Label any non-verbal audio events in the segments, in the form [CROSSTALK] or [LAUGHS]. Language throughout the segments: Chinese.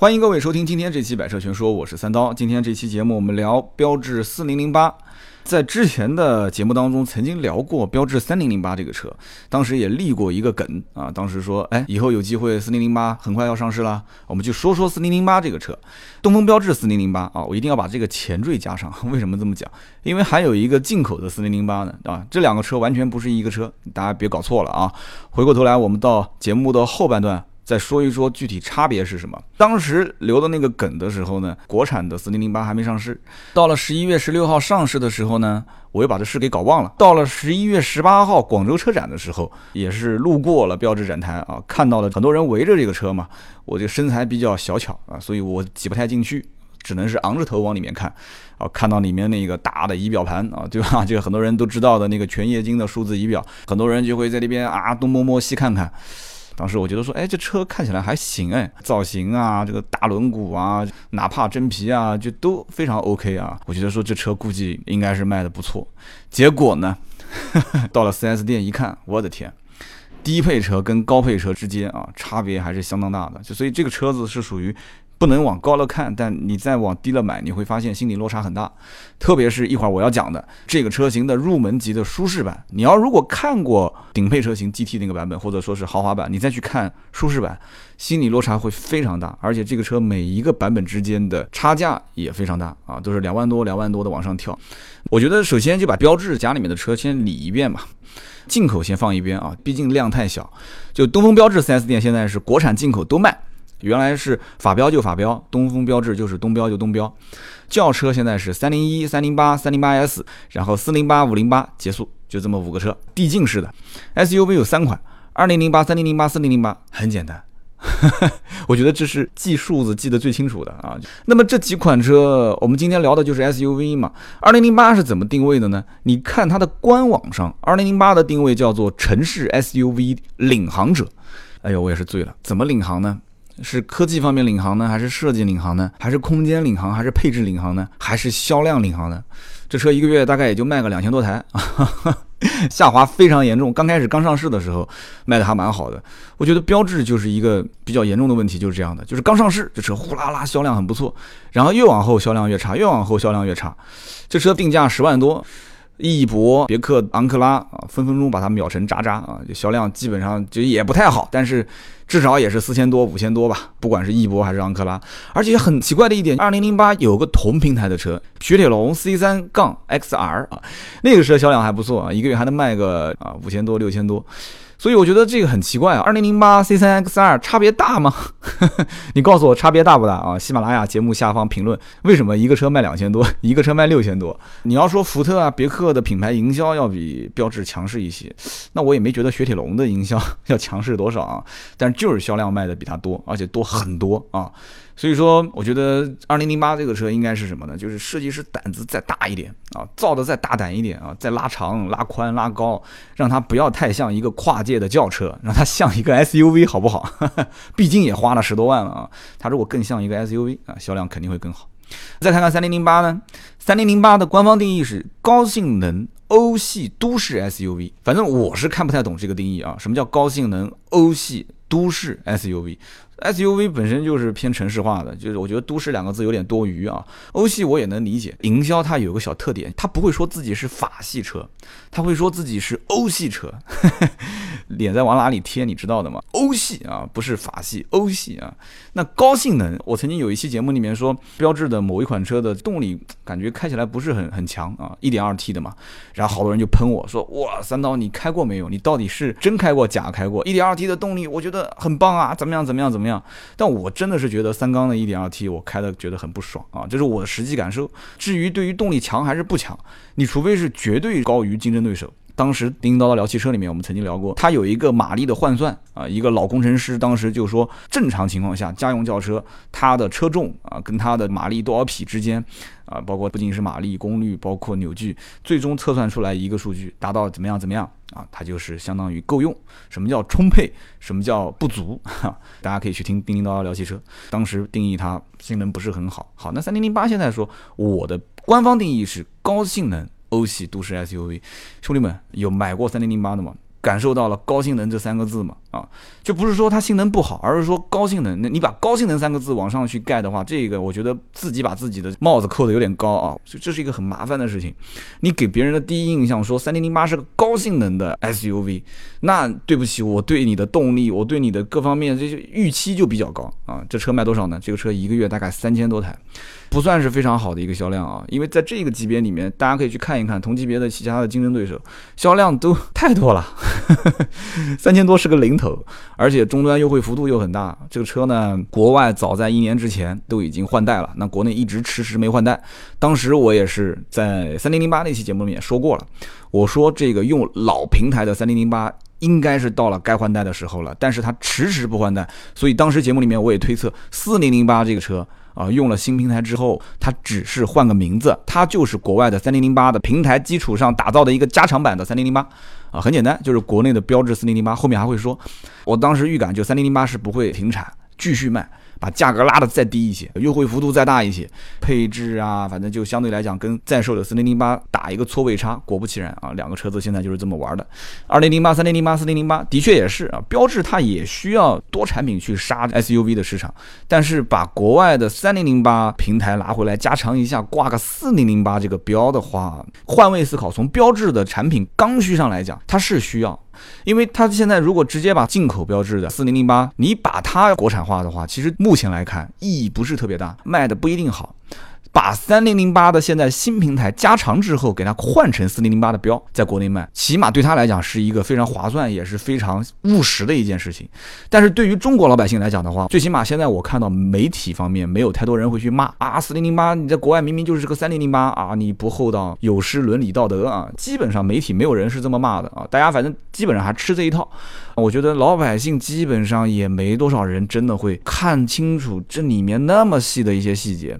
欢迎各位收听今天这期百车全说，我是三刀。今天这期节目我们聊标致四零零八。在之前的节目当中，曾经聊过标致三零零八这个车，当时也立过一个梗啊，当时说，哎，以后有机会四零零八很快要上市了，我们就说说四零零八这个车，东风标致四零零八啊，我一定要把这个前缀加上。[LAUGHS] 为什么这么讲？因为还有一个进口的四零零八呢啊，这两个车完全不是一个车，大家别搞错了啊。回过头来，我们到节目的后半段。再说一说具体差别是什么？当时留的那个梗的时候呢，国产的四零零八还没上市。到了十一月十六号上市的时候呢，我又把这事给搞忘了。到了十一月十八号广州车展的时候，也是路过了标志展台啊，看到了很多人围着这个车嘛。我这个身材比较小巧啊，所以我挤不太进去，只能是昂着头往里面看。啊，看到里面那个大的仪表盘啊，对吧？就 [LAUGHS] 很多人都知道的那个全液晶的数字仪表，很多人就会在那边啊东摸摸西看看。当时我觉得说，哎，这车看起来还行哎，造型啊，这个大轮毂啊，哪怕真皮啊，就都非常 OK 啊。我觉得说这车估计应该是卖的不错。结果呢，[LAUGHS] 到了 4S 店一看，我的天，低配车跟高配车之间啊，差别还是相当大的。就所以这个车子是属于。不能往高了看，但你再往低了买，你会发现心理落差很大。特别是一会儿我要讲的这个车型的入门级的舒适版，你要如果看过顶配车型 GT 那个版本，或者说是豪华版，你再去看舒适版，心理落差会非常大。而且这个车每一个版本之间的差价也非常大啊，都是两万多、两万多的往上跳。我觉得首先就把标致家里面的车先理一遍吧，进口先放一边啊，毕竟量太小。就东风标致 4S 店现在是国产进口都卖。原来是法标就法标，东风标致就是东标就东标。轿车现在是三零一、三零八、三零八 S，然后四零八、五零八结束，就这么五个车，递进式的。SUV 有三款，二零零八、三零零八、四零零八，很简单。[LAUGHS] 我觉得这是记数字记得最清楚的啊。那么这几款车，我们今天聊的就是 SUV 嘛。二零零八是怎么定位的呢？你看它的官网上，二零零八的定位叫做城市 SUV 领航者。哎呦，我也是醉了，怎么领航呢？是科技方面领航呢，还是设计领航呢？还是空间领航，还是配置领航呢？还是销量领航呢？这车一个月大概也就卖个两千多台，[LAUGHS] 下滑非常严重。刚开始刚上市的时候卖的还蛮好的。我觉得标志就是一个比较严重的问题，就是这样的，就是刚上市这车呼啦啦销量很不错，然后越往后销量越差，越往后销量越差。这车定价十万多。翼博、别克昂克拉啊，分分钟把它秒成渣渣啊！就销量基本上就也不太好，但是至少也是四千多、五千多吧。不管是翼博还是昂克拉，而且很奇怪的一点，二零零八有个同平台的车，雪铁龙 C 三杠 XR 啊，那个车销量还不错啊，一个月还能卖个啊五千多、六千多。所以我觉得这个很奇怪啊，二零零八 C 三 X 二差别大吗？[LAUGHS] 你告诉我差别大不大啊？喜马拉雅节目下方评论，为什么一个车卖两千多，[LAUGHS] 一个车卖六千多？你要说福特啊、别克的品牌营销要比标致强势一些，那我也没觉得雪铁龙的营销 [LAUGHS] 要强势多少啊，但就是销量卖的比它多，而且多很多啊。所以说，我觉得二零零八这个车应该是什么呢？就是设计师胆子再大一点啊，造的再大胆一点啊，再拉长、拉宽、拉高，让它不要太像一个跨界的轿车，让它像一个 SUV，好不好？[LAUGHS] 毕竟也花了十多万了啊，它如果更像一个 SUV 啊，销量肯定会更好。再看看三零零八呢？三零零八的官方定义是高性能欧系都市 SUV，反正我是看不太懂这个定义啊，什么叫高性能欧系都市 SUV？SUV 本身就是偏城市化的，就是我觉得“都市”两个字有点多余啊。欧系我也能理解，营销它有个小特点，它不会说自己是法系车，它会说自己是欧系车。[LAUGHS] 脸在往哪里贴，你知道的吗？欧系啊，不是法系，欧系啊。那高性能，我曾经有一期节目里面说，标志的某一款车的动力感觉开起来不是很很强啊，1.2T 的嘛。然后好多人就喷我说：“哇，三刀你开过没有？你到底是真开过假开过？1.2T 的动力我觉得很棒啊，怎么样怎么样怎么样？”但我真的是觉得三缸的 1.2T 我开的觉得很不爽啊，这是我的实际感受。至于对于动力强还是不强，你除非是绝对高于竞争对手。当时叮叮叨叨聊汽车里面，我们曾经聊过，它有一个马力的换算啊，一个老工程师当时就说，正常情况下家用轿车它的车重啊跟它的马力多少匹之间啊，包括不仅是马力、功率，包括扭矩，最终测算出来一个数据达到怎么样怎么样啊，它就是相当于够用。什么叫充沛？什么叫不足？哈，大家可以去听叮叮叨叨聊汽车，当时定义它性能不是很好。好，那三零零八现在说我的官方定义是高性能。欧系都市 SUV，兄弟们有买过三零零八的吗？感受到了高性能这三个字吗？啊，就不是说它性能不好，而是说高性能。那你把高性能三个字往上去盖的话，这个我觉得自己把自己的帽子扣的有点高啊，就这是一个很麻烦的事情。你给别人的第一印象说三零零八是个高性能的 SUV，那对不起，我对你的动力，我对你的各方面这些预期就比较高啊。这车卖多少呢？这个车一个月大概三千多台。不算是非常好的一个销量啊，因为在这个级别里面，大家可以去看一看同级别的其他的竞争对手，销量都 [LAUGHS] 太多了，[LAUGHS] 三千多是个零而且终端优惠幅度又很大。这个车呢，国外早在一年之前都已经换代了，那国内一直迟迟没换代。当时我也是在三零零八那期节目里面说过了，我说这个用老平台的三零零八应该是到了该换代的时候了，但是它迟迟不换代，所以当时节目里面我也推测四零零八这个车。啊，用了新平台之后，它只是换个名字，它就是国外的三零零八的平台基础上打造的一个加长版的三零零八。啊，很简单，就是国内的标致四零零八。后面还会说，我当时预感就三零零八是不会停产，继续卖。把价格拉得再低一些，优惠幅度再大一些，配置啊，反正就相对来讲跟在售的四零零八打一个错位差。果不其然啊，两个车子现在就是这么玩的。二零零八、三零零八、四零零八的确也是啊，标致它也需要多产品去杀 SUV 的市场，但是把国外的三零零八平台拿回来加长一下，挂个四零零八这个标的话，换位思考，从标志的产品刚需上来讲，它是需要。因为它现在如果直接把进口标志的四零零八，你把它国产化的话，其实目前来看意义不是特别大，卖的不一定好。把三零零八的现在新平台加长之后，给它换成四零零八的标，在国内卖，起码对他来讲是一个非常划算，也是非常务实的一件事情。但是对于中国老百姓来讲的话，最起码现在我看到媒体方面没有太多人会去骂啊，四零零八你在国外明明就是个三零零八啊，你不厚道，有失伦理道德啊。基本上媒体没有人是这么骂的啊，大家反正基本上还吃这一套。我觉得老百姓基本上也没多少人真的会看清楚这里面那么细的一些细节。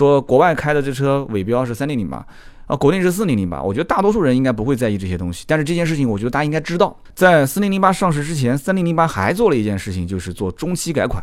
说国外开的这车尾标是三零零八，啊，国内是四零零八。我觉得大多数人应该不会在意这些东西，但是这件事情，我觉得大家应该知道，在四零零八上市之前，三零零八还做了一件事情，就是做中期改款，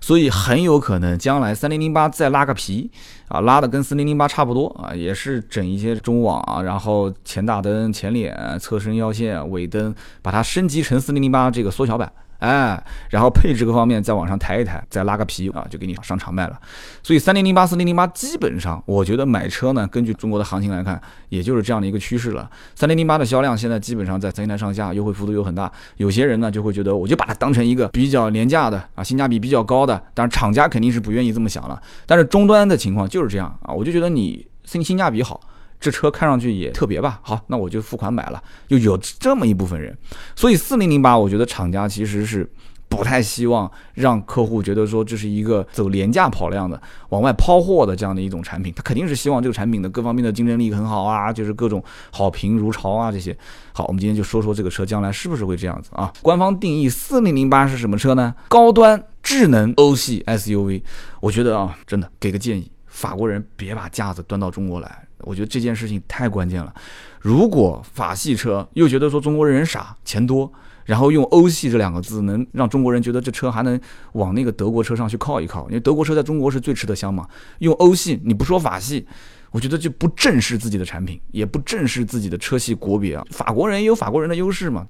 所以很有可能将来三零零八再拉个皮，啊，拉的跟四零零八差不多啊，也是整一些中网啊，然后前大灯、前脸、侧身腰线、尾灯，把它升级成四零零八这个缩小版。哎，然后配置各方面再往上抬一抬，再拉个皮啊，就给你上场卖了。所以三零零八、四零零八基本上，我觉得买车呢，根据中国的行情来看，也就是这样的一个趋势了。三零零八的销量现在基本上在三千台上下，优惠幅度又很大。有些人呢就会觉得，我就把它当成一个比较廉价的啊，性价比比较高的。当然厂家肯定是不愿意这么想了，但是终端的情况就是这样啊，我就觉得你性性价比好。这车看上去也特别吧？好，那我就付款买了。就有这么一部分人，所以四零零八，我觉得厂家其实是不太希望让客户觉得说这是一个走廉价跑量的、往外抛货的这样的一种产品。他肯定是希望这个产品的各方面的竞争力很好啊，就是各种好评如潮啊这些。好，我们今天就说说这个车将来是不是会这样子啊？官方定义四零零八是什么车呢？高端智能欧系 SUV。我觉得啊，真的给个建议，法国人别把架子端到中国来。我觉得这件事情太关键了。如果法系车又觉得说中国人傻钱多，然后用欧系这两个字能让中国人觉得这车还能往那个德国车上去靠一靠，因为德国车在中国是最吃得香嘛。用欧系你不说法系，我觉得就不正视自己的产品，也不正视自己的车系国别啊。法国人也有法国人的优势嘛，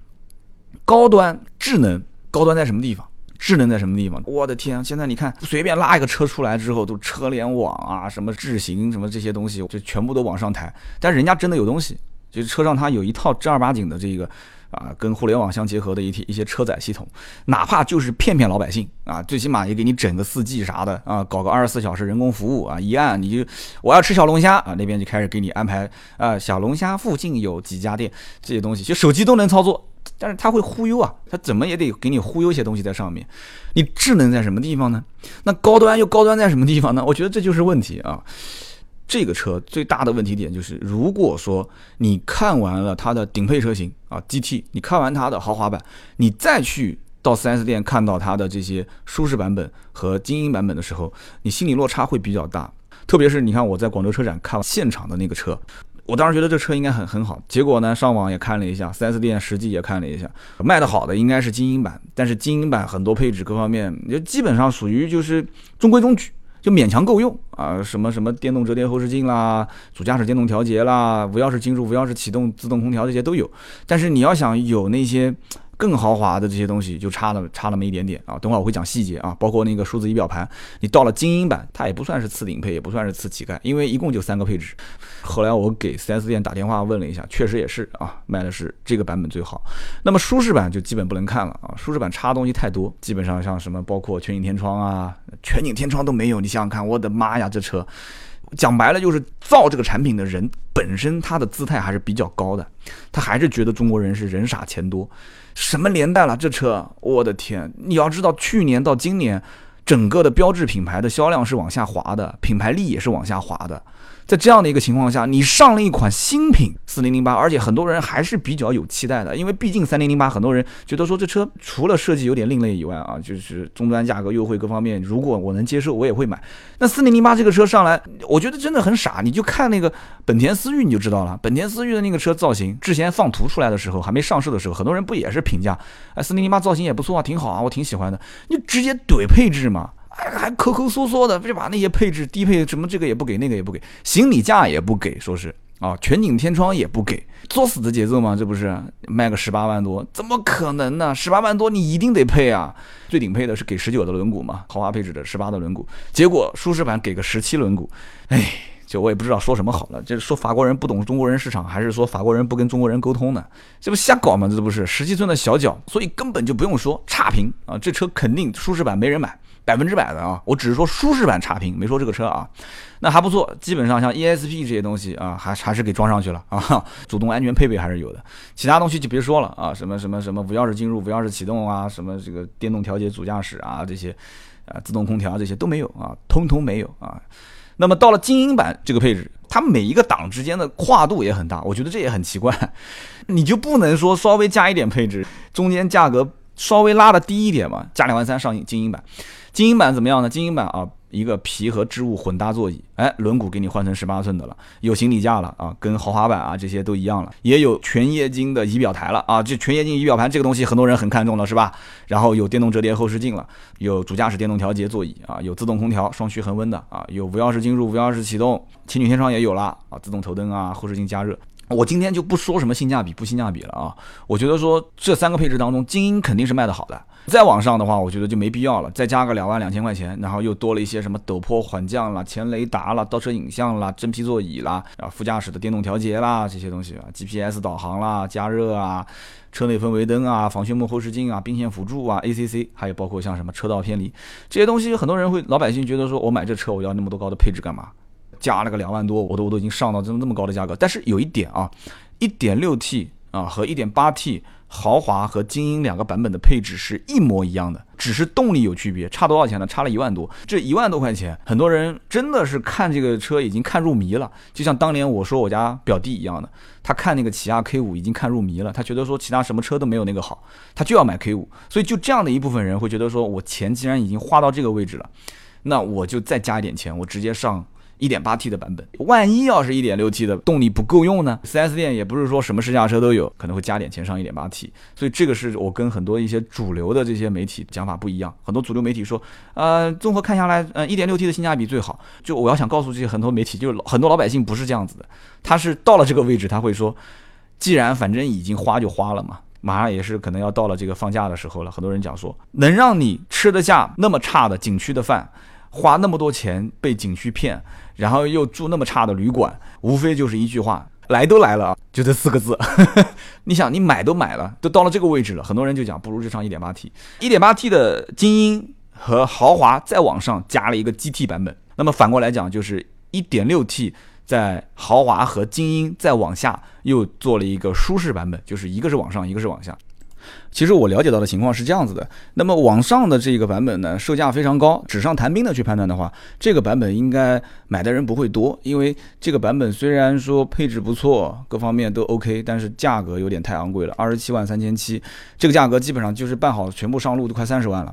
高端智能，高端在什么地方？智能在什么地方？我的天！现在你看，随便拉一个车出来之后，都车联网啊，什么智行什么这些东西，就全部都往上抬。但人家真的有东西，就是车上它有一套正儿八经的这个啊，跟互联网相结合的一体一些车载系统，哪怕就是骗骗老百姓啊，最起码也给你整个四 G 啥的啊，搞个二十四小时人工服务啊，一按你就我要吃小龙虾啊，那边就开始给你安排啊，小龙虾附近有几家店，这些东西就手机都能操作。但是他会忽悠啊，他怎么也得给你忽悠一些东西在上面。你智能在什么地方呢？那高端又高端在什么地方呢？我觉得这就是问题啊。这个车最大的问题点就是，如果说你看完了它的顶配车型啊 GT，你看完它的豪华版，你再去到 4S 店看到它的这些舒适版本和精英版本的时候，你心理落差会比较大。特别是你看我在广州车展看现场的那个车。我当时觉得这车应该很很好，结果呢，上网也看了一下，4S 店实际也看了一下，卖的好的应该是精英版，但是精英版很多配置各方面就基本上属于就是中规中矩，就勉强够用啊，什么什么电动折叠后视镜啦，主驾驶电动调节啦，无钥匙进入、无钥匙启动、自动空调这些都有，但是你要想有那些更豪华的这些东西就差了差那么一点点啊。等会儿我会讲细节啊，包括那个数字仪表盘，你到了精英版，它也不算是次顶配，也不算是次乞丐，因为一共就三个配置。后来我给 4S 店打电话问了一下，确实也是啊，卖的是这个版本最好。那么舒适版就基本不能看了啊，舒适版差的东西太多，基本上像什么包括全景天窗啊，全景天窗都没有，你想想看，我的妈呀，这车！讲白了就是造这个产品的人本身他的姿态还是比较高的，他还是觉得中国人是人傻钱多。什么年代了，这车，我的天！你要知道，去年到今年，整个的标志品牌的销量是往下滑的，品牌力也是往下滑的。在这样的一个情况下，你上了一款新品四零零八，而且很多人还是比较有期待的，因为毕竟三零零八，很多人觉得说这车除了设计有点另类以外啊，就是终端价格优惠各方面，如果我能接受，我也会买。那四零零八这个车上来，我觉得真的很傻，你就看那个本田思域你就知道了，本田思域的那个车造型，之前放图出来的时候还没上市的时候，很多人不也是评价，哎，四零零八造型也不错啊，挺好啊，我挺喜欢的，你直接怼配置嘛。还抠抠缩缩的，就把那些配置低配什么这个也不给，那个也不给，行李架也不给，说是啊，全景天窗也不给，作死的节奏吗，这不是卖个十八万多，怎么可能呢？十八万多你一定得配啊，最顶配的是给十九的轮毂嘛，豪华配置的十八的轮毂，结果舒适版给个十七轮毂，哎，就我也不知道说什么好了，就是说法国人不懂中国人市场，还是说法国人不跟中国人沟通呢？这不瞎搞吗？这不是十七寸的小脚，所以根本就不用说差评啊，这车肯定舒适版没人买。百分之百的啊，我只是说舒适版差评，没说这个车啊，那还不错，基本上像 ESP 这些东西啊，还还是给装上去了啊，[LAUGHS] 主动安全配备还是有的，其他东西就别说了啊，什么什么什么无钥匙进入、无钥匙启动啊，什么这个电动调节主驾驶啊这些，啊自动空调这些都没有啊，通通没有啊。那么到了精英版这个配置，它每一个档之间的跨度也很大，我觉得这也很奇怪，你就不能说稍微加一点配置，中间价格稍微拉的低一点嘛，加两万三上精英版。精英版怎么样呢？精英版啊，一个皮和织物混搭座椅，哎，轮毂给你换成十八寸的了，有行李架了啊，跟豪华版啊这些都一样了，也有全液晶的仪表台了啊，这全液晶仪表盘这个东西很多人很看重了是吧？然后有电动折叠后视镜了，有主驾驶电动调节座椅啊，有自动空调双区恒温的啊，有无钥匙进入、无钥匙启动，全景天窗也有了啊，自动头灯啊，后视镜加热。我今天就不说什么性价比不性价比了啊，我觉得说这三个配置当中，精英肯定是卖的好的。再往上的话，我觉得就没必要了，再加个两万两千块钱，然后又多了一些什么陡坡缓降啦、前雷达啦、倒车影像啦、真皮座椅啦，然后副驾驶的电动调节啦这些东西啊，GPS 导航啦、加热啊、车内氛围灯啊、防眩目后视镜啊、并线辅助啊、ACC，还有包括像什么车道偏离这些东西，很多人会老百姓觉得说我买这车我要那么多高的配置干嘛？加了个两万多，我都我都已经上到这么这么高的价格。但是有一点啊，一点六 T 啊和一点八 T。豪华和精英两个版本的配置是一模一样的，只是动力有区别，差多少钱呢？差了一万多。这一万多块钱，很多人真的是看这个车已经看入迷了，就像当年我说我家表弟一样的，他看那个起亚 K 五已经看入迷了，他觉得说其他什么车都没有那个好，他就要买 K 五。所以就这样的一部分人会觉得说，我钱既然已经花到这个位置了，那我就再加一点钱，我直接上。一点八 T 的版本，万一要是一点六 T 的动力不够用呢？4S 店也不是说什么试驾车都有，可能会加点钱上一点八 T。所以这个是我跟很多一些主流的这些媒体讲法不一样。很多主流媒体说，呃，综合看下来，呃，一点六 T 的性价比最好。就我要想告诉这些很多媒体，就是很多老百姓不是这样子的，他是到了这个位置，他会说，既然反正已经花就花了嘛，马上也是可能要到了这个放假的时候了。很多人讲说，能让你吃得下那么差的景区的饭，花那么多钱被景区骗。然后又住那么差的旅馆，无非就是一句话，来都来了啊，就这四个字。[LAUGHS] 你想，你买都买了，都到了这个位置了，很多人就讲不如就上一点八 T，一点八 T 的精英和豪华再往上加了一个 GT 版本。那么反过来讲，就是一点六 T 在豪华和精英再往下又做了一个舒适版本，就是一个是往上，一个是往下。其实我了解到的情况是这样子的，那么网上的这个版本呢，售价非常高。纸上谈兵的去判断的话，这个版本应该买的人不会多，因为这个版本虽然说配置不错，各方面都 OK，但是价格有点太昂贵了，二十七万三千七，这个价格基本上就是办好全部上路都快三十万了。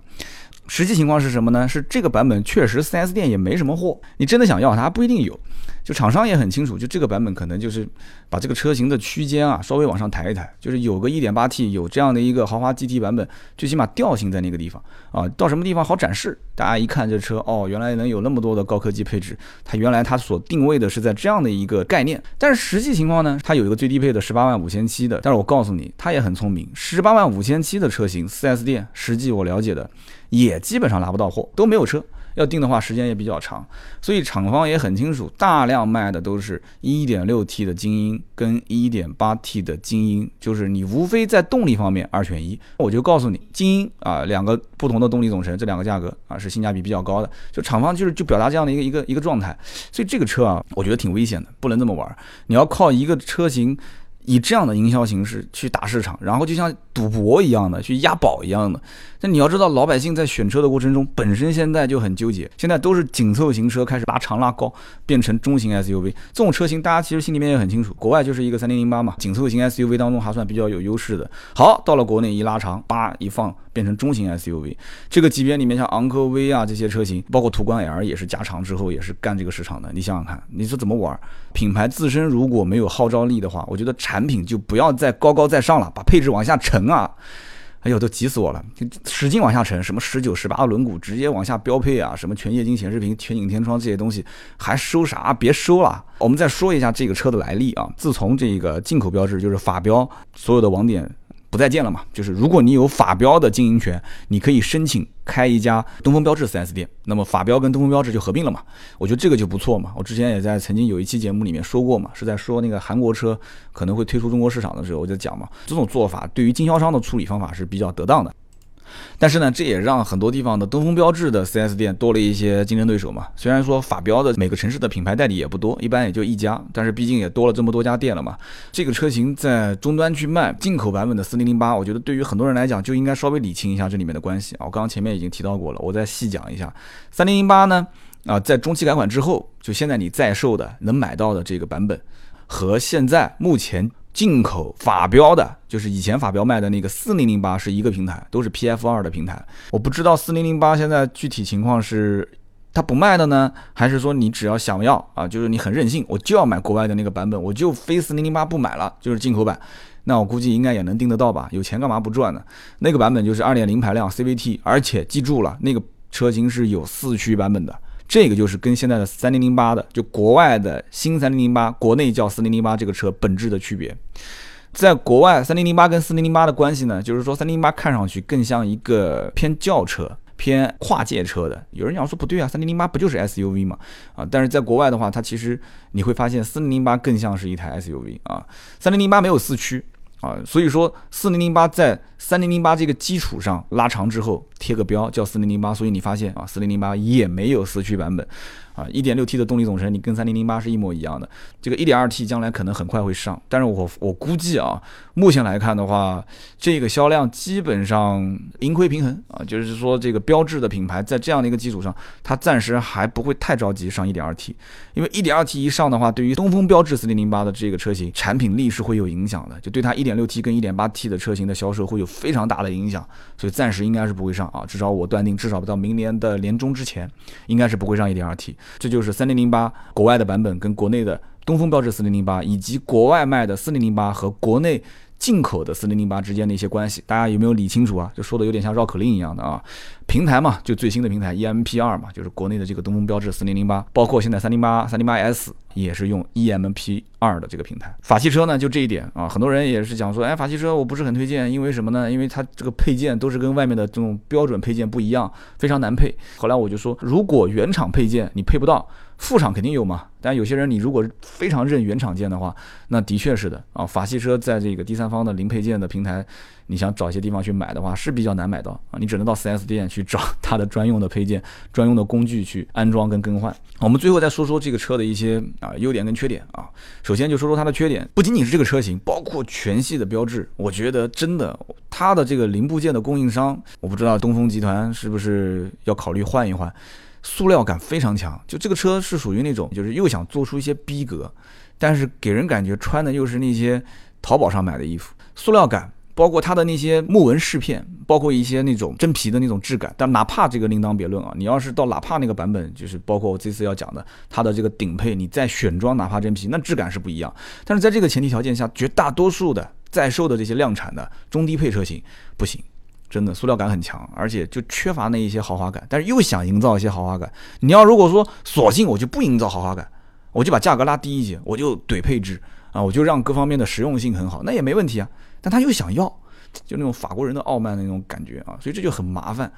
实际情况是什么呢？是这个版本确实 4S 店也没什么货，你真的想要它不一定有。就厂商也很清楚，就这个版本可能就是把这个车型的区间啊稍微往上抬一抬，就是有个 1.8T 有这样的一个豪华 GT 版本，最起码调性在那个地方啊，到什么地方好展示，大家一看这车哦，原来能有那么多的高科技配置，它原来它所定位的是在这样的一个概念，但是实际情况呢，它有一个最低配的十八万五千七的，但是我告诉你，它也很聪明，十八万五千七的车型，4S 店实际我了解的也基本上拿不到货，都没有车。要定的话，时间也比较长，所以厂方也很清楚，大量卖的都是 1.6T 的精英跟 1.8T 的精英，就是你无非在动力方面二选一。我就告诉你，精英啊，两个不同的动力总成，这两个价格啊是性价比比较高的。就厂方就是就表达这样的一个一个一个状态，所以这个车啊，我觉得挺危险的，不能这么玩。你要靠一个车型。以这样的营销形式去打市场，然后就像赌博一样的去押宝一样的。但你要知道，老百姓在选车的过程中，本身现在就很纠结。现在都是紧凑型车开始拉长拉高，变成中型 SUV 这种车型，大家其实心里面也很清楚。国外就是一个三零零八嘛，紧凑型 SUV 当中还算比较有优势的。好，到了国内一拉长，叭一放，变成中型 SUV。这个级别里面，像昂科威啊这些车型，包括途观 L 也是加长之后也是干这个市场的。你想想看，你说怎么玩？品牌自身如果没有号召力的话，我觉得产品就不要再高高在上了，把配置往下沉啊！哎呦，都急死我了！就使劲往下沉，什么十九、十八轮毂直接往下标配啊，什么全液晶显示屏、全景天窗这些东西，还收啥？别收了！我们再说一下这个车的来历啊。自从这个进口标志就是法标，所有的网点。不再见了嘛？就是如果你有法标的经营权，你可以申请开一家东风标致 4S 店，那么法标跟东风标致就合并了嘛？我觉得这个就不错嘛。我之前也在曾经有一期节目里面说过嘛，是在说那个韩国车可能会推出中国市场的时候，我就讲嘛，这种做法对于经销商的处理方法是比较得当的。但是呢，这也让很多地方的东风标致的 4S 店多了一些竞争对手嘛。虽然说法标的每个城市的品牌代理也不多，一般也就一家，但是毕竟也多了这么多家店了嘛。这个车型在终端去卖进口版本的4008，我觉得对于很多人来讲就应该稍微理清一下这里面的关系啊。我刚刚前面已经提到过了，我再细讲一下。3008呢，啊，在中期改款之后，就现在你在售的能买到的这个版本，和现在目前。进口法标的，就是以前法标卖的那个四零零八是一个平台，都是 PF 二的平台。我不知道四零零八现在具体情况是它不卖的呢，还是说你只要想要啊，就是你很任性，我就要买国外的那个版本，我就非四零零八不买了，就是进口版。那我估计应该也能订得到吧？有钱干嘛不赚呢？那个版本就是二点零排量 CVT，而且记住了，那个车型是有四驱版本的。这个就是跟现在的三零零八的，就国外的新三零零八，国内叫四零零八这个车本质的区别，在国外三零零八跟四零零八的关系呢，就是说三零零八看上去更像一个偏轿车、偏跨界车的。有人讲说不对啊，三零零八不就是 SUV 嘛？啊，但是在国外的话，它其实你会发现四零零八更像是一台 SUV 啊，三零零八没有四驱。啊，所以说四零零八在三零零八这个基础上拉长之后贴个标叫四零零八，所以你发现啊，四零零八也没有四驱版本。啊，一点六 T 的动力总成，你跟三零零八是一模一样的。这个一点二 T 将来可能很快会上，但是我我估计啊，目前来看的话，这个销量基本上盈亏平衡啊，就是说这个标志的品牌在这样的一个基础上，它暂时还不会太着急上一点二 T，因为一点二 T 一上的话，对于东风标致四零零八的这个车型产品力是会有影响的，就对它一点六 T 跟一点八 T 的车型的销售会有非常大的影响，所以暂时应该是不会上啊，至少我断定，至少到明年的年中之前，应该是不会上一点二 T。这就是三零零八国外的版本跟国内的东风标致四零零八，以及国外卖的四零零八和国内。进口的四零零八之间的一些关系，大家有没有理清楚啊？就说的有点像绕口令一样的啊。平台嘛，就最新的平台 EMP 二嘛，就是国内的这个东风标致四零零八，包括现在三零八、三零八 S 也是用 EMP 二的这个平台。法系车呢，就这一点啊，很多人也是讲说，哎，法系车我不是很推荐，因为什么呢？因为它这个配件都是跟外面的这种标准配件不一样，非常难配。后来我就说，如果原厂配件你配不到。副厂肯定有嘛，但有些人你如果非常认原厂件的话，那的确是的啊。法系车在这个第三方的零配件的平台，你想找一些地方去买的话是比较难买到啊，你只能到 4S 店去找 [LAUGHS] 它的专用的配件、专用的工具去安装跟更换。我们最后再说说这个车的一些啊优点跟缺点啊。首先就说说它的缺点，不仅仅是这个车型，包括全系的标志，我觉得真的它的这个零部件的供应商，我不知道东风集团是不是要考虑换一换。塑料感非常强，就这个车是属于那种，就是又想做出一些逼格，但是给人感觉穿的又是那些淘宝上买的衣服。塑料感包括它的那些木纹饰片，包括一些那种真皮的那种质感。但哪怕这个另当别论啊，你要是到哪怕那个版本，就是包括我这次要讲的它的这个顶配，你再选装哪怕真皮，那质感是不一样。但是在这个前提条件下，绝大多数的在售的这些量产的中低配车型不行，真的塑料感很强，而且就缺乏那一些豪华感，但是又想营造一些豪华感。你要如果说索性我就不营造豪华感，我就把价格拉低一些，我就怼配置啊，我就让各方面的实用性很好，那也没问题啊。但他又想要，就那种法国人的傲慢的那种感觉啊，所以这就很麻烦，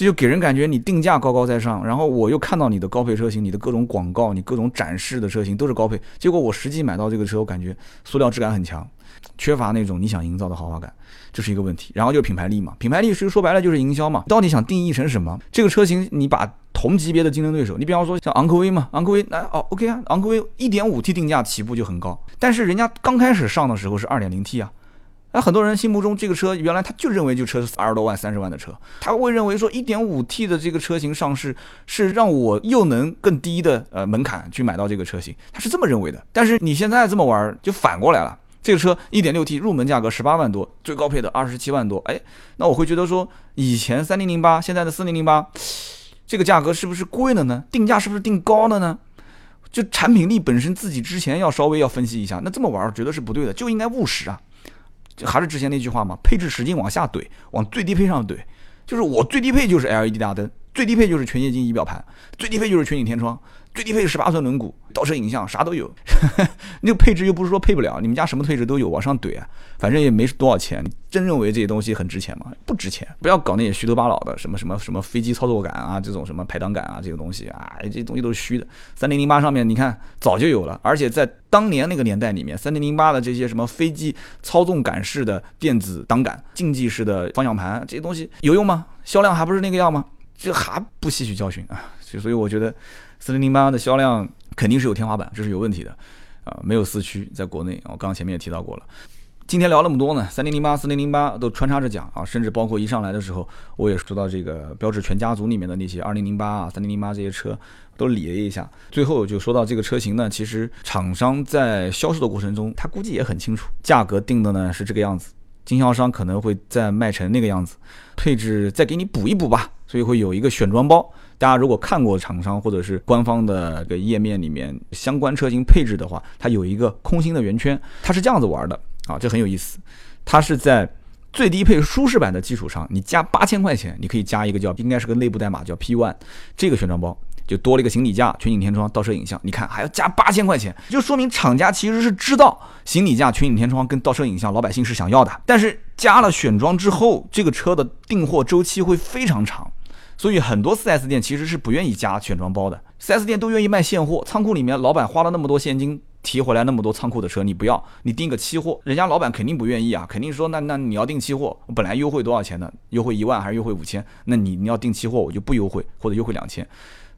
这就给人感觉你定价高高在上，然后我又看到你的高配车型，你的各种广告，你各种展示的车型都是高配，结果我实际买到这个车，我感觉塑料质感很强，缺乏那种你想营造的豪华感，这是一个问题。然后就是品牌力嘛，品牌力其实说白了就是营销嘛，到底想定义成什么？这个车型你把同级别的竞争对手，你比方说像昂科威嘛，昂科威那哦 OK 啊，昂科威 1.5T 定价起步就很高，但是人家刚开始上的时候是 2.0T 啊。那很多人心目中这个车原来他就认为就车是二十多万、三十万的车，他会认为说一点五 T 的这个车型上市是让我又能更低的呃门槛去买到这个车型，他是这么认为的。但是你现在这么玩就反过来了，这个车一点六 T 入门价格十八万多，最高配的二十七万多，哎，那我会觉得说以前三零零八，现在的四零零八，这个价格是不是贵了呢？定价是不是定高了呢？就产品力本身自己之前要稍微要分析一下，那这么玩觉得是不对的，就应该务实啊。还是之前那句话嘛，配置使劲往下怼，往最低配上怼，就是我最低配就是 LED 大灯，最低配就是全液晶仪表盘，最低配就是全景天窗。最低配十八寸轮毂，倒车影像啥都有，[LAUGHS] 那个配置又不是说配不了，你们家什么配置都有，往上怼啊，反正也没多少钱。真认为这些东西很值钱吗？不值钱，不要搞那些虚头巴脑的，什么什么什么飞机操作感啊，这种什么排档感啊，这个东西啊，这东西都是虚的。三零零八上面你看早就有了，而且在当年那个年代里面，三零零八的这些什么飞机操纵感式的电子档杆、竞技式的方向盘这些东西有用吗？销量还不是那个样吗？这还不吸取教训啊？所以我觉得。四零零八的销量肯定是有天花板，这是有问题的，啊，没有四驱，在国内，我刚刚前面也提到过了。今天聊那么多呢，三零零八、四零零八都穿插着讲啊，甚至包括一上来的时候，我也说到这个标致全家族里面的那些二零零八啊、三零零八这些车都理了一下。最后就说到这个车型呢，其实厂商在销售的过程中，他估计也很清楚，价格定的呢是这个样子，经销商可能会再卖成那个样子，配置再给你补一补吧，所以会有一个选装包。大家如果看过厂商或者是官方的个页面里面相关车型配置的话，它有一个空心的圆圈，它是这样子玩的啊，这很有意思。它是在最低配舒适版的基础上，你加八千块钱，你可以加一个叫应该是个内部代码叫 P One 这个选装包，就多了一个行李架、全景天窗、倒车影像。你看还要加八千块钱，就说明厂家其实是知道行李架、全景天窗跟倒车影像老百姓是想要的，但是加了选装之后，这个车的订货周期会非常长。所以很多 4S 店其实是不愿意加选装包的，4S 店都愿意卖现货。仓库里面老板花了那么多现金提回来那么多仓库的车，你不要，你订个期货，人家老板肯定不愿意啊，肯定说那那你要订期货，我本来优惠多少钱呢？优惠一万还是优惠五千？那你你要订期货，我就不优惠或者优惠两千。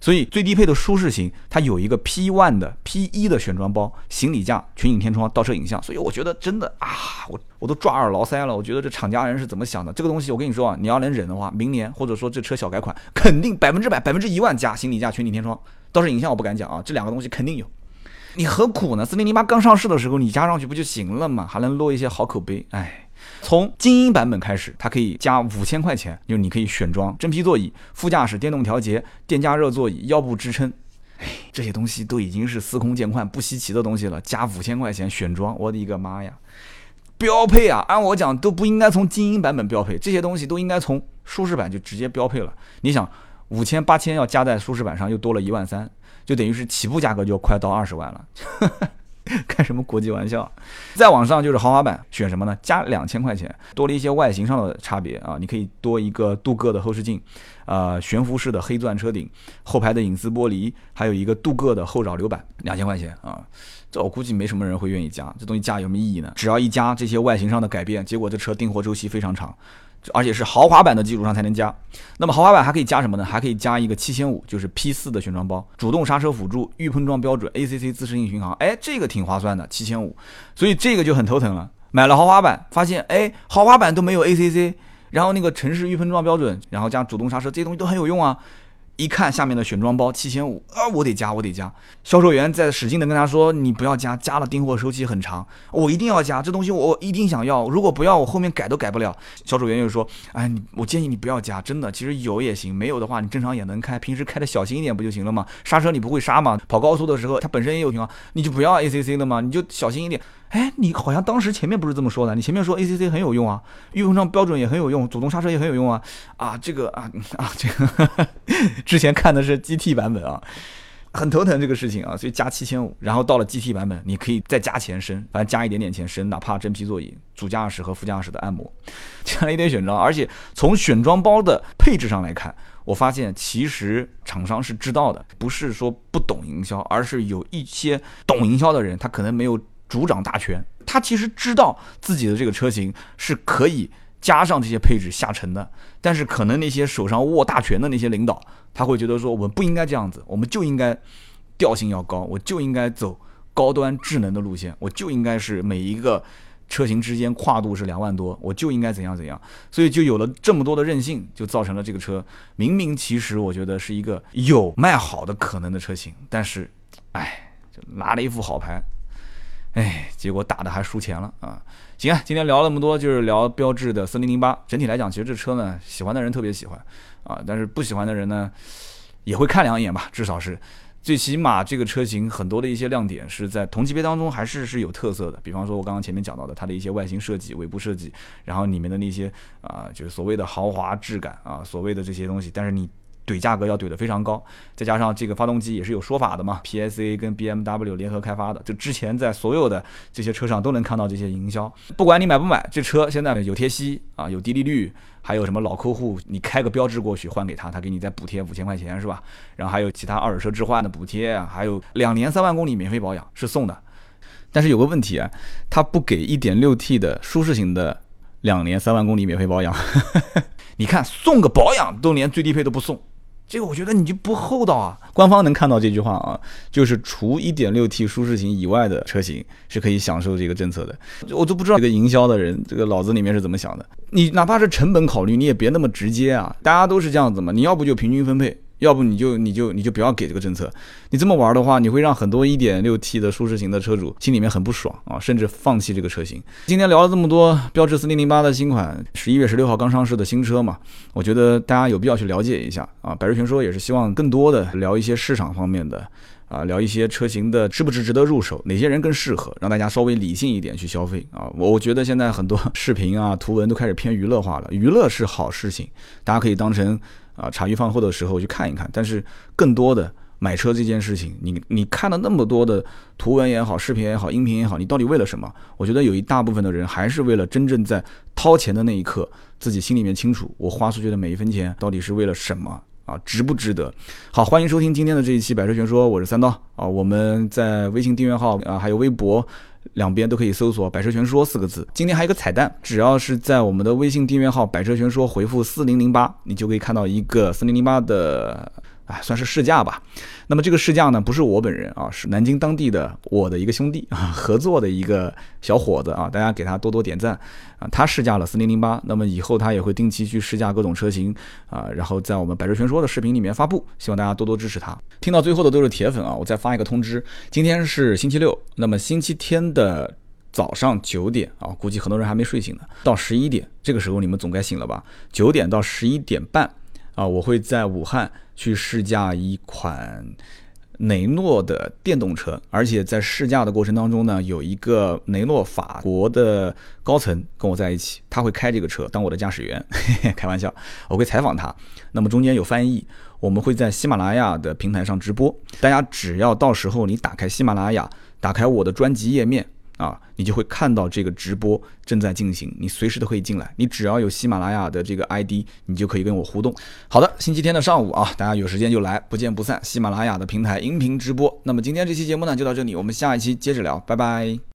所以最低配的舒适型，它有一个 P One 的 P 一的选装包，行李架、全景天窗、倒车影像。所以我觉得真的啊，我我都抓耳挠腮了。我觉得这厂家人是怎么想的？这个东西我跟你说啊，你要能忍的话，明年或者说这车小改款，[LAUGHS] 肯定百分之百、百分之一万加行李架、全景天窗、倒车影像。我不敢讲啊，这两个东西肯定有。你何苦呢？四零零八刚上市的时候，你加上去不就行了嘛？还能落一些好口碑，哎。从精英版本开始，它可以加五千块钱，就你可以选装真皮座椅、副驾驶电动调节、电加热座椅、腰部支撑，这些东西都已经是司空见惯、不稀奇的东西了。加五千块钱选装，我的一个妈呀！标配啊，按我讲都不应该从精英版本标配，这些东西都应该从舒适版就直接标配了。你想，五千八千要加在舒适版上，又多了一万三，就等于是起步价格就快到二十万了。[LAUGHS] 开什么国际玩笑？再往上就是豪华版，选什么呢？加两千块钱，多了一些外形上的差别啊！你可以多一个镀铬的后视镜，呃，悬浮式的黑钻车顶，后排的隐私玻璃，还有一个镀铬的后扰流板，两千块钱啊！这我估计没什么人会愿意加，这东西加有什么意义呢？只要一加这些外形上的改变，结果这车订货周期非常长。而且是豪华版的基础上才能加，那么豪华版还可以加什么呢？还可以加一个七千五，就是 P 四的选装包，主动刹车辅助、预碰撞标准、ACC 自适应巡航，哎，这个挺划算的，七千五。所以这个就很头疼了，买了豪华版，发现哎，豪华版都没有 ACC，然后那个城市预碰撞标准，然后加主动刹车，这些东西都很有用啊。一看下面的选装包七千五啊，我得加，我得加。销售员在使劲的跟他说：“你不要加，加了订货周期很长，我一定要加，这东西我一定想要，如果不要，我后面改都改不了。”销售员又说：“哎，你我建议你不要加，真的，其实有也行，没有的话你正常也能开，平时开的小心一点不就行了吗？刹车你不会刹吗？跑高速的时候它本身也有情况，你就不要 ACC 了吗？你就小心一点。”哎，你好像当时前面不是这么说的，你前面说 ACC 很有用啊，预风上标准也很有用，主动刹车也很有用啊，啊，这个啊啊这个，[LAUGHS] 之前看的是 GT 版本啊，很头疼这个事情啊，所以加七千五，然后到了 GT 版本，你可以再加钱升，反正加一点点钱升，哪怕真皮座椅、主驾驶和副驾驶的按摩，[LAUGHS] 加了一点选装，而且从选装包的配置上来看，我发现其实厂商是知道的，不是说不懂营销，而是有一些懂营销的人，他可能没有。主掌大权，他其实知道自己的这个车型是可以加上这些配置下沉的，但是可能那些手上握大权的那些领导，他会觉得说我们不应该这样子，我们就应该调性要高，我就应该走高端智能的路线，我就应该是每一个车型之间跨度是两万多，我就应该怎样怎样，所以就有了这么多的任性，就造成了这个车明明其实我觉得是一个有卖好的可能的车型，但是，哎，就拿了一副好牌。哎，结果打的还输钱了啊！行啊，今天聊了那么多，就是聊标致的四零零八。整体来讲，其实这车呢，喜欢的人特别喜欢啊，但是不喜欢的人呢，也会看两眼吧。至少是，最起码这个车型很多的一些亮点是在同级别当中还是是有特色的。比方说，我刚刚前面讲到的它的一些外形设计、尾部设计，然后里面的那些啊，就是所谓的豪华质感啊，所谓的这些东西，但是你。怼价格要怼得非常高，再加上这个发动机也是有说法的嘛，PSA 跟 BMW 联合开发的，就之前在所有的这些车上都能看到这些营销。不管你买不买，这车现在有贴息啊，有低利率，还有什么老客户，你开个标志过去换给他，他给你再补贴五千块钱是吧？然后还有其他二手车置换的补贴啊，还有两年三万公里免费保养是送的。但是有个问题啊，他不给 1.6T 的舒适型的两年三万公里免费保养。[LAUGHS] 你看送个保养都连最低配都不送。这个我觉得你就不厚道啊！官方能看到这句话啊，就是除一点六 T 舒适型以外的车型是可以享受这个政策的。我都不知道这个营销的人这个脑子里面是怎么想的。你哪怕是成本考虑，你也别那么直接啊！大家都是这样子嘛，你要不就平均分配。要不你就你就你就不要给这个政策，你这么玩的话，你会让很多 1.6T 的舒适型的车主心里面很不爽啊，甚至放弃这个车型。今天聊了这么多，标致4008的新款，十一月十六号刚上市的新车嘛，我觉得大家有必要去了解一下啊。百瑞全说也是希望更多的聊一些市场方面的啊，聊一些车型的是不是值得入手，哪些人更适合，让大家稍微理性一点去消费啊。我觉得现在很多视频啊、图文都开始偏娱乐化了，娱乐是好事情，大家可以当成。啊，茶余饭后的时候去看一看，但是更多的买车这件事情，你你看了那么多的图文也好，视频也好，音频也好，你到底为了什么？我觉得有一大部分的人还是为了真正在掏钱的那一刻，自己心里面清楚，我花出去的每一分钱到底是为了什么啊？值不值得？好，欢迎收听今天的这一期百车全说，我是三刀啊，我们在微信订阅号啊，还有微博。两边都可以搜索“百车全说”四个字。今天还有一个彩蛋，只要是在我们的微信订阅号“百车全说”回复四零零八，你就可以看到一个四零零八的。啊，算是试驾吧。那么这个试驾呢，不是我本人啊，是南京当地的我的一个兄弟啊，合作的一个小伙子啊，大家给他多多点赞啊。他试驾了四零零八，那么以后他也会定期去试驾各种车型啊，然后在我们百车全说的视频里面发布，希望大家多多支持他。听到最后的都是铁粉啊，我再发一个通知，今天是星期六，那么星期天的早上九点啊，估计很多人还没睡醒呢，到十一点这个时候你们总该醒了吧？九点到十一点半啊，我会在武汉。去试驾一款雷诺的电动车，而且在试驾的过程当中呢，有一个雷诺法国的高层跟我在一起，他会开这个车当我的驾驶员，嘿嘿开玩笑，我会采访他。那么中间有翻译，我们会在喜马拉雅的平台上直播，大家只要到时候你打开喜马拉雅，打开我的专辑页面。啊，你就会看到这个直播正在进行，你随时都可以进来，你只要有喜马拉雅的这个 ID，你就可以跟我互动。好的，星期天的上午啊，大家有时间就来，不见不散。喜马拉雅的平台音频直播。那么今天这期节目呢就到这里，我们下一期接着聊，拜拜。